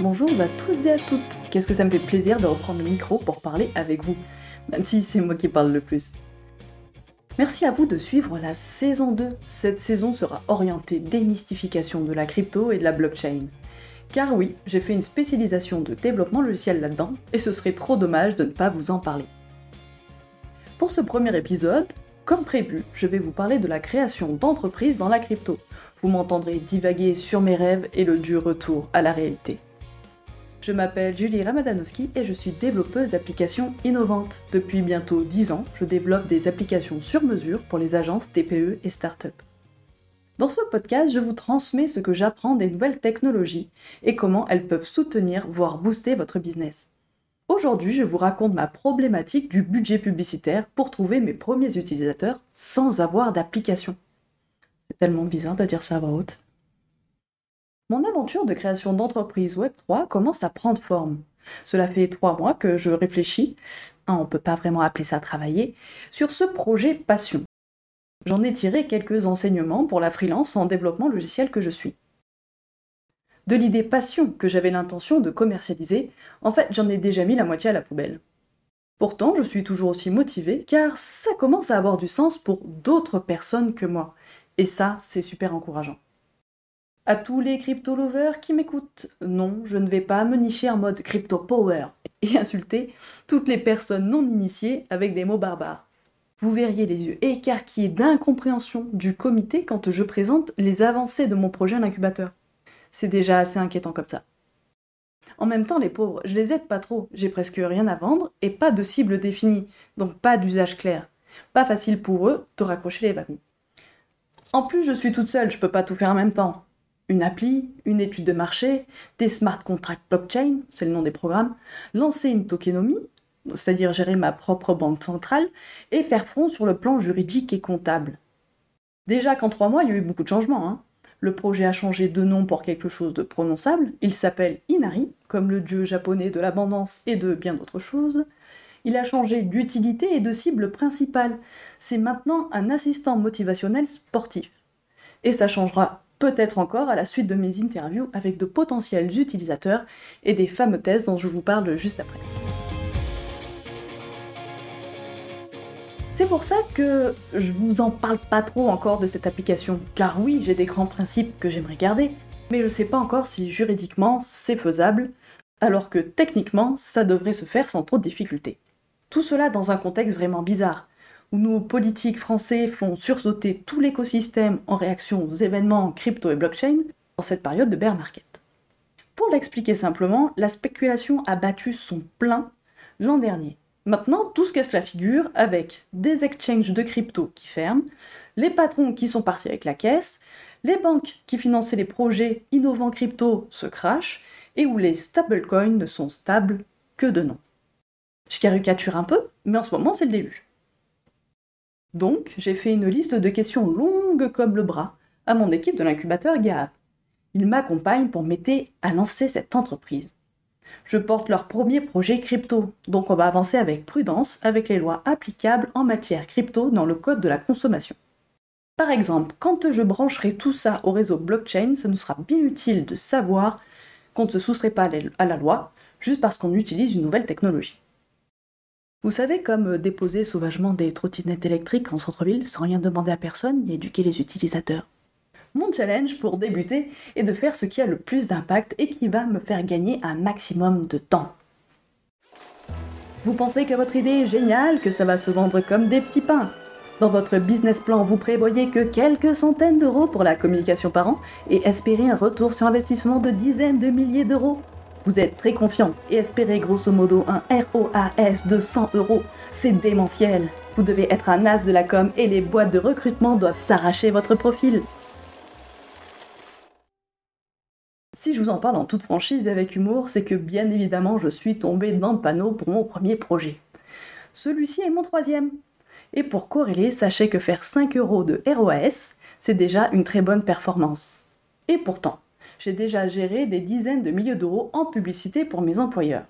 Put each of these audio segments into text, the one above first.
Bonjour à tous et à toutes. Qu'est-ce que ça me fait plaisir de reprendre le micro pour parler avec vous, même si c'est moi qui parle le plus. Merci à vous de suivre la saison 2. Cette saison sera orientée démystification de la crypto et de la blockchain. Car oui, j'ai fait une spécialisation de développement logiciel là-dedans, et ce serait trop dommage de ne pas vous en parler. Pour ce premier épisode, comme prévu, je vais vous parler de la création d'entreprises dans la crypto. Vous m'entendrez divaguer sur mes rêves et le dur retour à la réalité. Je m'appelle Julie Ramadanowski et je suis développeuse d'applications innovantes. Depuis bientôt 10 ans, je développe des applications sur mesure pour les agences TPE et start-up. Dans ce podcast, je vous transmets ce que j'apprends des nouvelles technologies et comment elles peuvent soutenir, voire booster votre business. Aujourd'hui, je vous raconte ma problématique du budget publicitaire pour trouver mes premiers utilisateurs sans avoir d'application. C'est tellement bizarre de dire ça à voix haute. Mon aventure de création d'entreprise Web3 commence à prendre forme. Cela fait trois mois que je réfléchis, hein, on ne peut pas vraiment appeler ça travailler, sur ce projet passion. J'en ai tiré quelques enseignements pour la freelance en développement logiciel que je suis. De l'idée passion que j'avais l'intention de commercialiser, en fait j'en ai déjà mis la moitié à la poubelle. Pourtant, je suis toujours aussi motivée car ça commence à avoir du sens pour d'autres personnes que moi. Et ça, c'est super encourageant. À tous les crypto-lovers qui m'écoutent, non, je ne vais pas me nicher en mode crypto power et insulter toutes les personnes non initiées avec des mots barbares. Vous verriez les yeux écarquillés d'incompréhension du comité quand je présente les avancées de mon projet à l'incubateur. C'est déjà assez inquiétant comme ça. En même temps, les pauvres, je les aide pas trop, j'ai presque rien à vendre et pas de cible définie, donc pas d'usage clair. Pas facile pour eux de raccrocher les wagons. En plus, je suis toute seule, je peux pas tout faire en même temps une appli, une étude de marché, des smart contracts blockchain, c'est le nom des programmes, lancer une tokenomie, c'est-à-dire gérer ma propre banque centrale, et faire front sur le plan juridique et comptable. Déjà qu'en trois mois, il y a eu beaucoup de changements. Hein. Le projet a changé de nom pour quelque chose de prononçable, il s'appelle Inari, comme le dieu japonais de l'abondance et de bien d'autres choses. Il a changé d'utilité et de cible principale. C'est maintenant un assistant motivationnel sportif. Et ça changera peut-être encore à la suite de mes interviews avec de potentiels utilisateurs et des fameux tests dont je vous parle juste après. C'est pour ça que je vous en parle pas trop encore de cette application, car oui, j'ai des grands principes que j'aimerais garder, mais je sais pas encore si juridiquement c'est faisable, alors que techniquement ça devrait se faire sans trop de difficultés. Tout cela dans un contexte vraiment bizarre où nos politiques français font sursauter tout l'écosystème en réaction aux événements crypto et blockchain dans cette période de bear market. Pour l'expliquer simplement, la spéculation a battu son plein l'an dernier. Maintenant, tout se casse la figure avec des exchanges de crypto qui ferment, les patrons qui sont partis avec la caisse, les banques qui finançaient les projets innovants crypto se crachent, et où les stablecoins ne sont stables que de nom. Je caricature un peu, mais en ce moment c'est le début. Donc, j'ai fait une liste de questions longues comme le bras à mon équipe de l'incubateur GAP. Ils m'accompagnent pour m'aider à lancer cette entreprise. Je porte leur premier projet crypto, donc on va avancer avec prudence avec les lois applicables en matière crypto dans le code de la consommation. Par exemple, quand je brancherai tout ça au réseau blockchain, ça nous sera bien utile de savoir qu'on ne se soustrait pas à la loi juste parce qu'on utilise une nouvelle technologie. Vous savez, comme euh, déposer sauvagement des trottinettes électriques en centre-ville sans rien demander à personne et éduquer les utilisateurs. Mon challenge pour débuter est de faire ce qui a le plus d'impact et qui va me faire gagner un maximum de temps. Vous pensez que votre idée est géniale, que ça va se vendre comme des petits pains Dans votre business plan, vous prévoyez que quelques centaines d'euros pour la communication par an et espérez un retour sur investissement de dizaines de milliers d'euros vous êtes très confiant et espérez grosso modo un ROAS de 100 euros. C'est démentiel. Vous devez être un as de la com et les boîtes de recrutement doivent s'arracher votre profil. Si je vous en parle en toute franchise et avec humour, c'est que bien évidemment je suis tombée dans le panneau pour mon premier projet. Celui-ci est mon troisième. Et pour corréler, sachez que faire 5 euros de ROAS, c'est déjà une très bonne performance. Et pourtant, j'ai déjà géré des dizaines de milliers d'euros en publicité pour mes employeurs.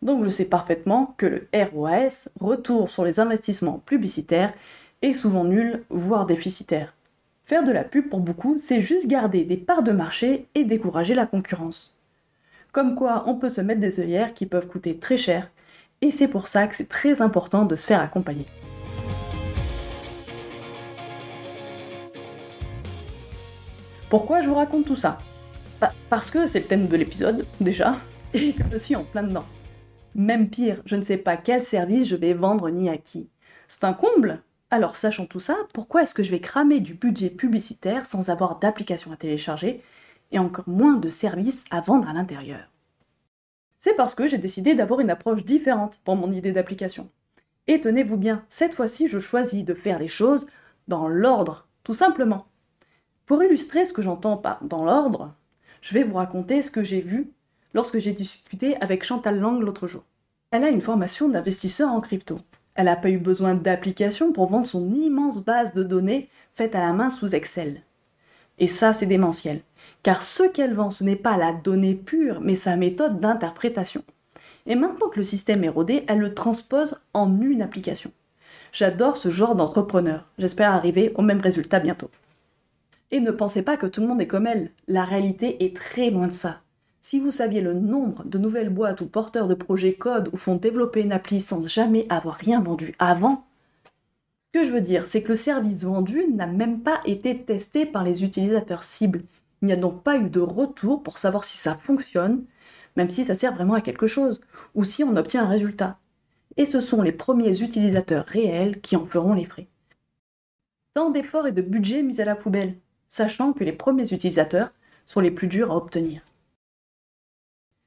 Donc je sais parfaitement que le ROAS, retour sur les investissements publicitaires, est souvent nul, voire déficitaire. Faire de la pub pour beaucoup, c'est juste garder des parts de marché et décourager la concurrence. Comme quoi, on peut se mettre des œillères qui peuvent coûter très cher, et c'est pour ça que c'est très important de se faire accompagner. Pourquoi je vous raconte tout ça? Parce que c'est le thème de l'épisode, déjà, et que je suis en plein dedans. Même pire, je ne sais pas quel service je vais vendre ni à qui. C'est un comble? Alors sachant tout ça, pourquoi est-ce que je vais cramer du budget publicitaire sans avoir d'application à télécharger et encore moins de services à vendre à l'intérieur? C'est parce que j'ai décidé d'avoir une approche différente pour mon idée d'application. Et tenez-vous bien, cette fois-ci je choisis de faire les choses dans l'ordre, tout simplement. Pour illustrer ce que j'entends par dans l'ordre, je vais vous raconter ce que j'ai vu lorsque j'ai discuté avec Chantal Lang l'autre jour. Elle a une formation d'investisseur en crypto. Elle n'a pas eu besoin d'application pour vendre son immense base de données faite à la main sous Excel. Et ça, c'est démentiel. Car ce qu'elle vend, ce n'est pas la donnée pure, mais sa méthode d'interprétation. Et maintenant que le système est rodé, elle le transpose en une application. J'adore ce genre d'entrepreneur. J'espère arriver au même résultat bientôt. Et ne pensez pas que tout le monde est comme elle. La réalité est très loin de ça. Si vous saviez le nombre de nouvelles boîtes ou porteurs de projets code ou font développer une appli sans jamais avoir rien vendu avant, ce que je veux dire, c'est que le service vendu n'a même pas été testé par les utilisateurs cibles. Il n'y a donc pas eu de retour pour savoir si ça fonctionne, même si ça sert vraiment à quelque chose, ou si on obtient un résultat. Et ce sont les premiers utilisateurs réels qui en feront les frais. Tant d'efforts et de budget mis à la poubelle, sachant que les premiers utilisateurs sont les plus durs à obtenir.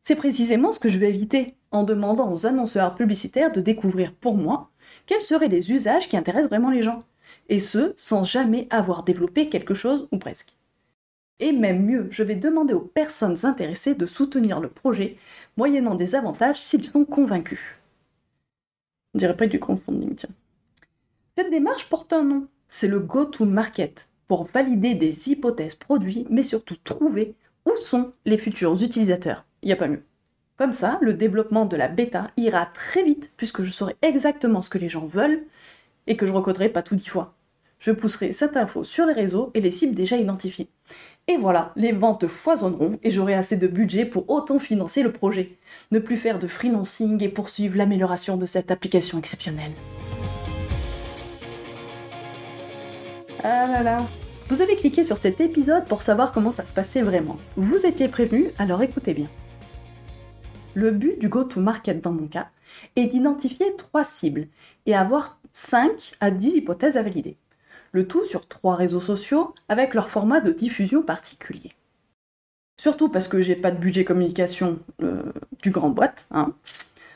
C'est précisément ce que je vais éviter en demandant aux annonceurs publicitaires de découvrir pour moi quels seraient les usages qui intéressent vraiment les gens, et ce, sans jamais avoir développé quelque chose ou presque. Et même mieux, je vais demander aux personnes intéressées de soutenir le projet, moyennant des avantages s'ils sont convaincus. On dirait pas du crowdfunding, tiens. Cette démarche porte un nom, c'est le go-to-market, pour valider des hypothèses produits, mais surtout trouver où sont les futurs utilisateurs il n'y a pas mieux. Comme ça, le développement de la bêta ira très vite puisque je saurai exactement ce que les gens veulent et que je recoderai pas tout dix fois. Je pousserai cette info sur les réseaux et les cibles déjà identifiées. Et voilà, les ventes foisonneront et j'aurai assez de budget pour autant financer le projet. Ne plus faire de freelancing et poursuivre l'amélioration de cette application exceptionnelle. Ah là là, vous avez cliqué sur cet épisode pour savoir comment ça se passait vraiment. Vous étiez prévenu, alors écoutez bien. Le but du go-to-market dans mon cas est d'identifier trois cibles et avoir 5 à 10 hypothèses à valider. Le tout sur trois réseaux sociaux avec leur format de diffusion particulier. Surtout parce que j'ai pas de budget communication euh, du grand boîte, hein.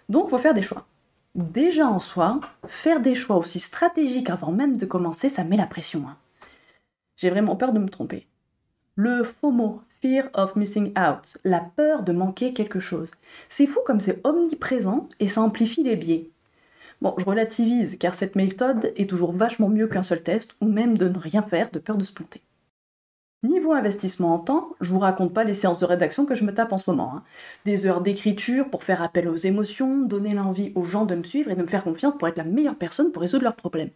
donc faut faire des choix. Déjà en soi, faire des choix aussi stratégiques avant même de commencer, ça met la pression. Hein. J'ai vraiment peur de me tromper. Le FOMO, Fear of Missing Out, la peur de manquer quelque chose. C'est fou comme c'est omniprésent et ça amplifie les biais. Bon, je relativise car cette méthode est toujours vachement mieux qu'un seul test ou même de ne rien faire de peur de se planter. Niveau investissement en temps, je vous raconte pas les séances de rédaction que je me tape en ce moment. Hein. Des heures d'écriture pour faire appel aux émotions, donner l'envie aux gens de me suivre et de me faire confiance pour être la meilleure personne pour résoudre leurs problèmes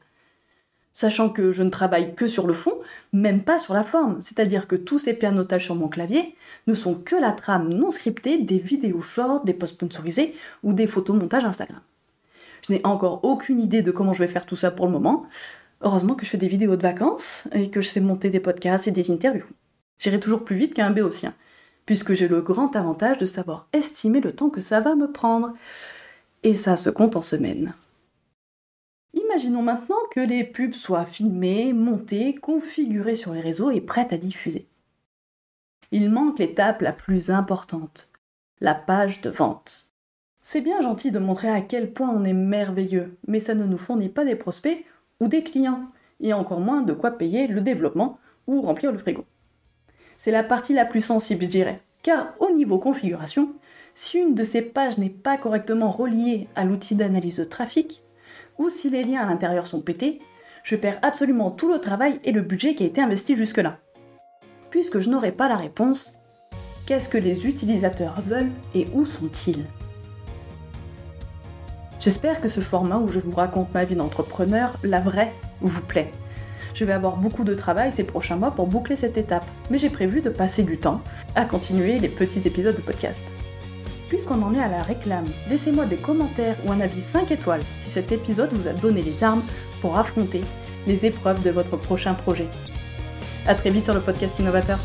sachant que je ne travaille que sur le fond, même pas sur la forme. C'est-à-dire que tous ces pianotages sur mon clavier ne sont que la trame non scriptée des vidéos short, des posts sponsorisés ou des photomontages Instagram. Je n'ai encore aucune idée de comment je vais faire tout ça pour le moment. Heureusement que je fais des vidéos de vacances et que je sais monter des podcasts et des interviews. J'irai toujours plus vite qu'un béotien, puisque j'ai le grand avantage de savoir estimer le temps que ça va me prendre. Et ça se compte en semaines. Imaginons maintenant que les pubs soient filmées, montées, configurées sur les réseaux et prêtes à diffuser. Il manque l'étape la plus importante, la page de vente. C'est bien gentil de montrer à quel point on est merveilleux, mais ça ne nous fournit pas des prospects ou des clients, et encore moins de quoi payer le développement ou remplir le frigo. C'est la partie la plus sensible, je dirais, car au niveau configuration, si une de ces pages n'est pas correctement reliée à l'outil d'analyse de trafic, ou si les liens à l'intérieur sont pétés, je perds absolument tout le travail et le budget qui a été investi jusque-là. Puisque je n'aurai pas la réponse, qu'est-ce que les utilisateurs veulent et où sont-ils? J'espère que ce format où je vous raconte ma vie d'entrepreneur, la vraie, vous plaît. Je vais avoir beaucoup de travail ces prochains mois pour boucler cette étape, mais j'ai prévu de passer du temps à continuer les petits épisodes de podcast. Puisqu'on en est à la réclame, laissez-moi des commentaires ou un avis 5 étoiles si cet épisode vous a donné les armes pour affronter les épreuves de votre prochain projet. A très vite sur le podcast Innovateur.